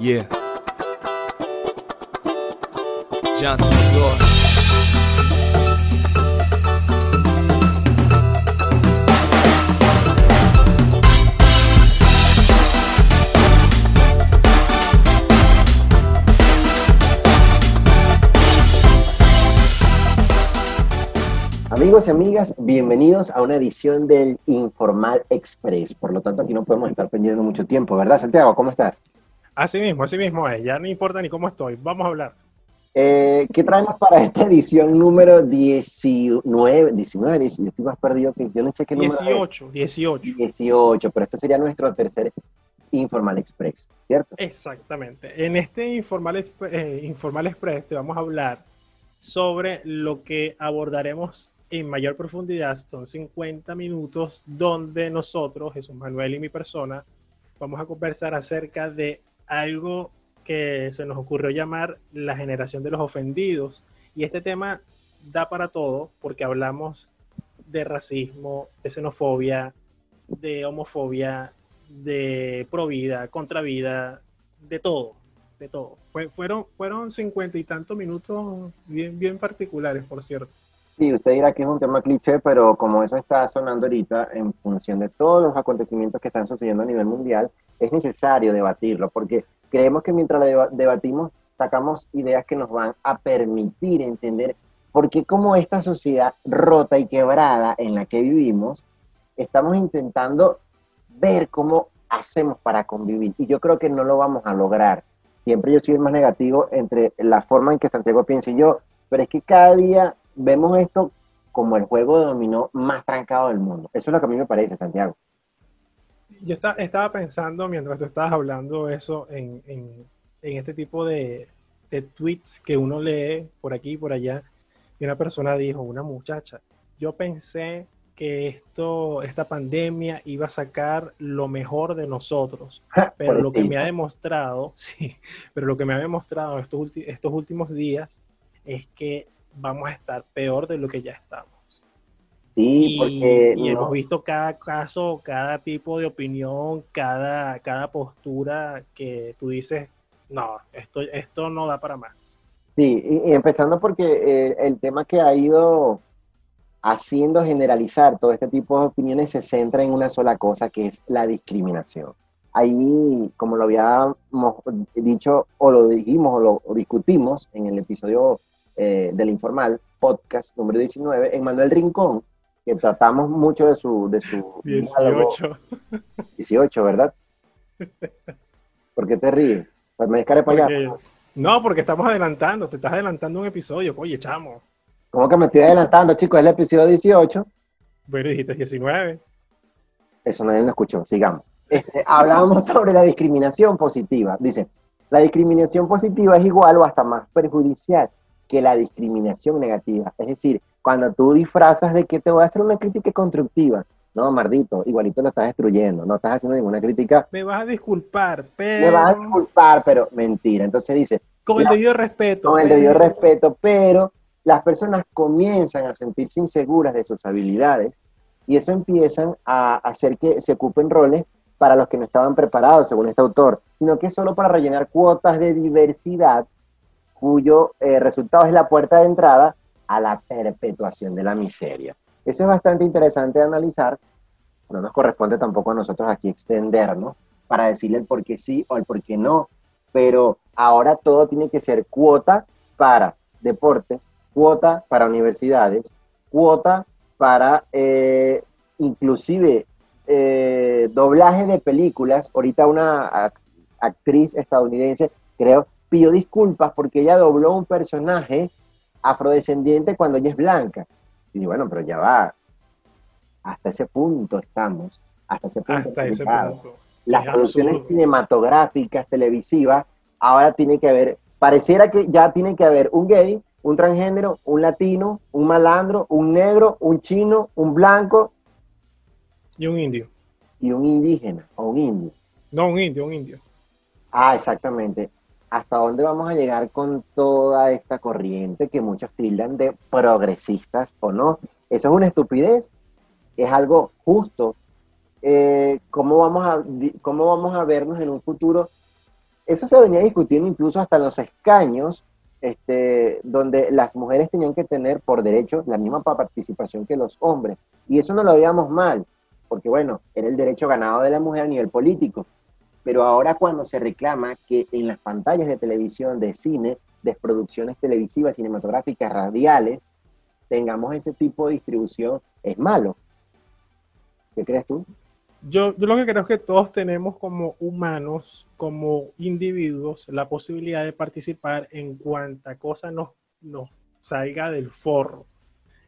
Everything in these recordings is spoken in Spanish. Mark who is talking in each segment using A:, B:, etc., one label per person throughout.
A: Yeah. Johnson.
B: Amigos y amigas, bienvenidos a una edición del Informal Express. Por lo tanto, aquí no podemos estar perdiendo mucho tiempo, ¿verdad, Santiago? ¿Cómo estás?
C: Así mismo, así mismo es. Ya no importa ni cómo estoy. Vamos a hablar.
B: Eh, ¿Qué traemos para esta edición número 19? 19, yo estoy más perdido que yo no sé qué número. es.
C: 18, 18.
B: 18, pero este sería nuestro tercer Informal Express, ¿cierto?
C: Exactamente. En este Informal, eh, Informal Express te vamos a hablar sobre lo que abordaremos en mayor profundidad. Son 50 minutos donde nosotros, Jesús Manuel y mi persona, vamos a conversar acerca de algo que se nos ocurrió llamar la generación de los ofendidos. Y este tema da para todo porque hablamos de racismo, de xenofobia, de homofobia, de provida, contra vida, de todo, de todo. Fue- fueron, fueron cincuenta y tantos minutos bien, bien particulares, por cierto.
B: Sí, usted dirá que es un tema cliché, pero como eso está sonando ahorita en función de todos los acontecimientos que están sucediendo a nivel mundial, es necesario debatirlo, porque creemos que mientras debatimos, sacamos ideas que nos van a permitir entender por qué como esta sociedad rota y quebrada en la que vivimos, estamos intentando ver cómo hacemos para convivir. Y yo creo que no lo vamos a lograr. Siempre yo soy el más negativo entre la forma en que Santiago piensa y yo, pero es que cada día vemos esto como el juego de dominó más trancado del mundo. Eso es lo que a mí me parece, Santiago.
C: Yo esta- estaba pensando mientras tú estabas hablando eso en, en- en este tipo de, de tweets que uno lee por aquí y por allá. Y una persona dijo, una muchacha, yo pensé que esto, esta pandemia iba a sacar lo mejor de nosotros. Pero lo que me ha demostrado, sí, pero lo que me ha demostrado estos, estos últimos días es que vamos a estar peor de lo que ya estamos.
B: Sí,
C: Y,
B: porque
C: y
B: no-
C: hemos visto cada caso, cada tipo de opinión, cada, cada postura que tú dices, no, esto, esto no da para más.
B: Sí, y, y empezando porque eh, el tema que ha ido haciendo generalizar todo este tipo de opiniones se centra en una sola cosa, que es la discriminación. Ahí, como lo habíamos dicho, o lo dijimos, o lo o discutimos en el episodio eh, del Informal, podcast número 19, en Manuel Rincón, que tratamos mucho de su, de su diálogo
C: 18.
B: 18, ¿verdad? ¿Por qué te ríes? Pues me para allá.
C: No, porque estamos adelantando, te estás adelantando un episodio. Oye, chamo,
B: ¿Cómo que me estoy adelantando, chicos? Es el episodio 18.
C: pero dijiste 19.
B: Eso nadie lo escuchó, sigamos. Este, hablábamos sobre la discriminación positiva. Dice, la discriminación positiva es igual o hasta más perjudicial que la discriminación negativa. Es decir, cuando tú disfrazas de que te voy a hacer una crítica constructiva, no, mardito, igualito lo estás destruyendo, no estás haciendo ninguna crítica,
C: Me vas a disculpar,
B: me
C: pero
B: vas a disculpar, pero mentira. Entonces dice,
C: con el debido respeto.
B: con el
C: pero-
B: debido respeto, pero las personas comienzan a sentirse inseguras de sus habilidades y eso empiezan a hacer que se ocupen roles para los que no estaban preparados, según este autor, sino que es solo para rellenar cuotas de diversidad cuyo eh, resultado es la puerta de entrada a la perpetuación de la miseria. Eso es bastante interesante de analizar. No nos corresponde tampoco a nosotros aquí extendernos para decirle el por qué sí o el por qué no, pero ahora todo tiene que ser cuota para deportes, cuota para universidades, cuota para eh, inclusive eh, doblaje de películas. Ahorita una ac- actriz estadounidense, creo, pidió disculpas porque ella dobló un personaje afrodescendiente cuando ella es blanca. Y bueno, pero ya va. Hasta ese punto estamos. Hasta ese punto.
C: Hasta ese punto.
B: las
C: Es
B: producciones
C: absurdo.
B: cinematográficas, televisivas, ahora tiene que haber, pareciera que ya tiene que haber un gay, un transgénero, un latino, un malandro, un negro, un chino, un blanco
C: Y un indio.
B: y un indígena o un indio.
C: No, un indio, un indio.
B: Ah, exactamente. ¿Hasta dónde vamos a llegar con toda esta corriente que muchos tildan de progresistas o no? Eso es una estupidez. Es algo justo. Eh, ¿cómo, vamos a, ¿Cómo vamos a vernos en un futuro eso se venía discutiendo incluso hasta los escaños, este, donde las mujeres tenían que tener por derecho la misma participación que los hombres. Y eso no lo veíamos mal, porque bueno, era el derecho ganado de la mujer a nivel político. Pero ahora cuando se reclama que en las pantallas de televisión, de cine, de producciones televisivas, cinematográficas, radiales, tengamos este tipo de distribución, es malo. ¿Qué crees tú?
C: Yo, yo lo que creo es que todos tenemos como humanos, como individuos, la posibilidad de participar en cuanta cosa nos, nos salga del forro.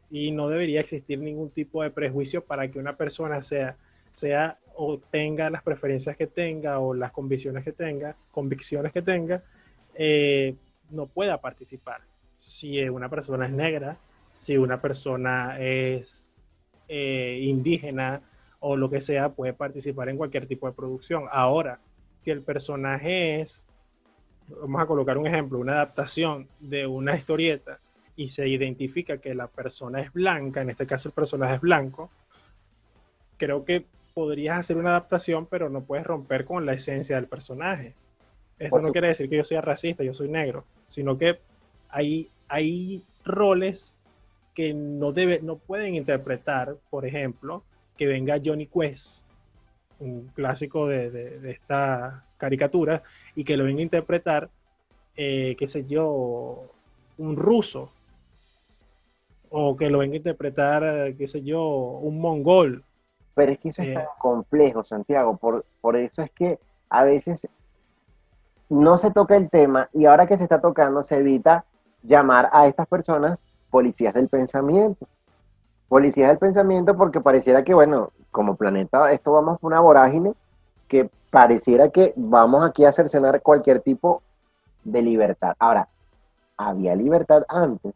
C: Y no debería existir ningún tipo de prejuicio para que una persona sea, sea o tenga las preferencias que tenga o las convicciones que tenga, convicciones que tenga, eh, no pueda participar. Si una persona es negra, si una persona es eh, indígena o lo que sea, puede participar en cualquier tipo de producción. Ahora, si el personaje es, vamos a colocar un ejemplo, una adaptación de una historieta y se identifica que la persona es blanca, en este caso el personaje es blanco, creo que podrías hacer una adaptación, pero no puedes romper con la esencia del personaje. Eso no quiere decir que yo sea racista, yo soy negro, sino que hay, hay roles que no, debe, no pueden interpretar, por ejemplo, que venga Johnny Quest, un clásico de, esta caricatura, y que lo venga a interpretar, eh, qué sé yo, un ruso, o que lo venga a interpretar, qué sé yo, un mongol.
B: Pero es que eso es tan complejo, Santiago, por, por eso es que a veces no se toca el tema y ahora que se está tocando se evita llamar a estas personas policías del pensamiento. Policías del pensamiento porque pareciera que, bueno, como planeta, esto vamos por una vorágine que pareciera que vamos aquí a cercenar cualquier tipo de libertad. Ahora, había libertad antes,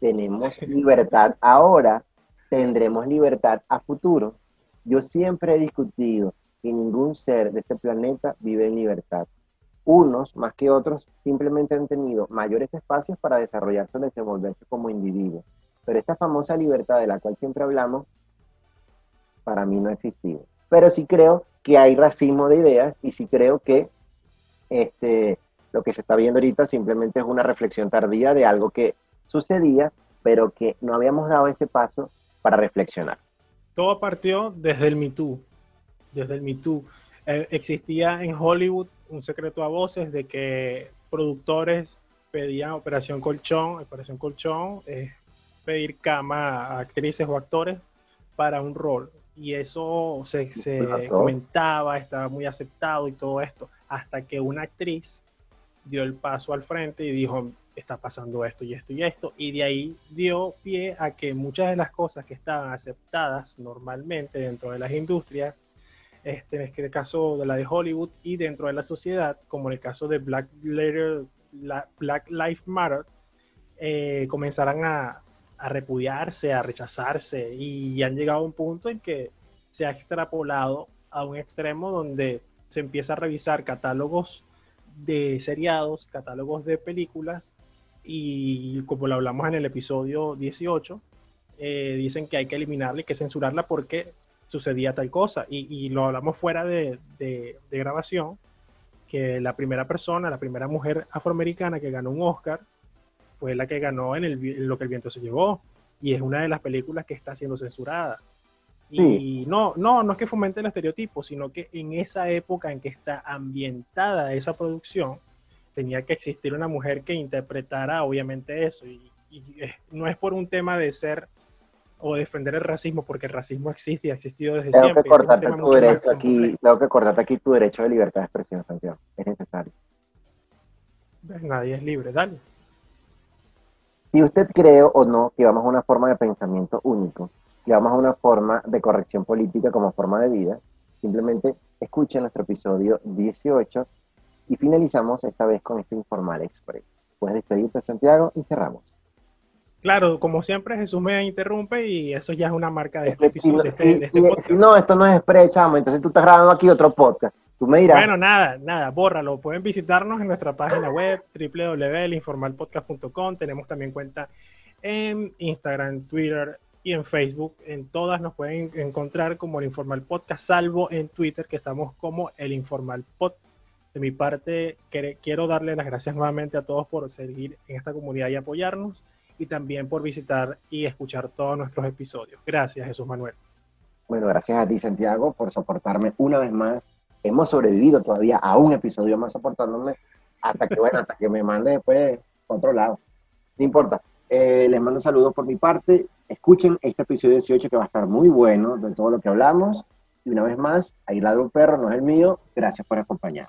B: tenemos libertad ahora, tendremos libertad a futuro. Yo siempre he discutido que ningún ser de este planeta vive en libertad unos más que otros simplemente han tenido mayores espacios para desarrollarse o desenvolverse como individuos. Pero esta famosa libertad de la cual siempre hablamos, para mí no ha existido. Pero sí creo que hay racismo de ideas y sí creo que este, lo que se está viendo ahorita simplemente es una reflexión tardía de algo que sucedía, pero que no habíamos dado ese paso para reflexionar.
C: Todo partió desde el Me desde el Me eh, existía en Hollywood un secreto a voces de que productores pedían Operación Colchón. Operación Colchón es pedir cama a actrices o actores para un rol. Y eso se, se comentaba, estaba muy aceptado y todo esto, hasta que una actriz dio el paso al frente y dijo, está pasando esto y esto y esto, y de ahí dio pie a que muchas de las cosas que estaban aceptadas normalmente dentro de las industrias este, en este caso de la de Hollywood y dentro de la sociedad, como en el caso de Black, Lives Matter, eh, comenzarán a, repudiarse, a rechazarse. Y han llegado a un punto en que se ha extrapolado a un extremo donde se empieza a revisar catálogos de seriados, catálogos de películas y como lo hablamos en el episodio 18, eh, dicen que hay que eliminarla y que censurarla porque sucedía tal cosa. Y, lo hablamos fuera de, grabación, que la primera persona, la primera mujer afroamericana que ganó un Oscar, fue la que ganó en, el, Lo que el viento se llevó. Y es una de las películas que está siendo censurada. Y no, no, no es que fomente el estereotipo, sino que en esa época en que está ambientada esa producción, tenía que existir una mujer que interpretara obviamente eso. y no es por un tema de ser o defender el racismo, porque el racismo existe y ha existido desde
B: tengo
C: siempre.
B: Que cortarte tu derecho aquí, tengo que cortarte aquí tu derecho de libertad de expresión, Santiago. Es necesario.
C: Nadie es libre, dale.
B: Si usted cree o no que vamos a una forma de pensamiento único, que vamos a una forma de corrección política como forma de vida, simplemente escuche nuestro episodio 18 y finalizamos esta vez con este Informal Express. Puedes despedirte, Santiago, y cerramos.
C: Claro, como siempre Jesús me interrumpe y eso ya es una marca de este,
B: este, este podcast. No, esto no es express, chamo, entonces tú estás grabando aquí otro podcast. Tú me dirás.
C: Bueno, nada, nada, bórralo. Pueden visitarnos en nuestra página web www.informalpodcast.com. Tenemos también cuenta en Instagram, Twitter y en Facebook. En todas nos pueden encontrar como el Informal Podcast, salvo en Twitter que estamos como el Informal Pod. De mi parte, quiero darle las gracias nuevamente a todos por seguir en esta comunidad y apoyarnos y también por visitar y escuchar todos nuestros episodios. Gracias, Jesús Manuel.
B: Bueno, gracias a ti, Santiago, por soportarme una vez más. Hemos sobrevivido todavía a un episodio más soportándome hasta que, bueno, hasta que me mande después a otro lado. No importa. Eh, les mando saludos por mi parte. Escuchen este episodio 18 que va a estar muy bueno de todo lo que hablamos. Y una vez más, ahí ladra un perro, no es el mío. Gracias por acompañar.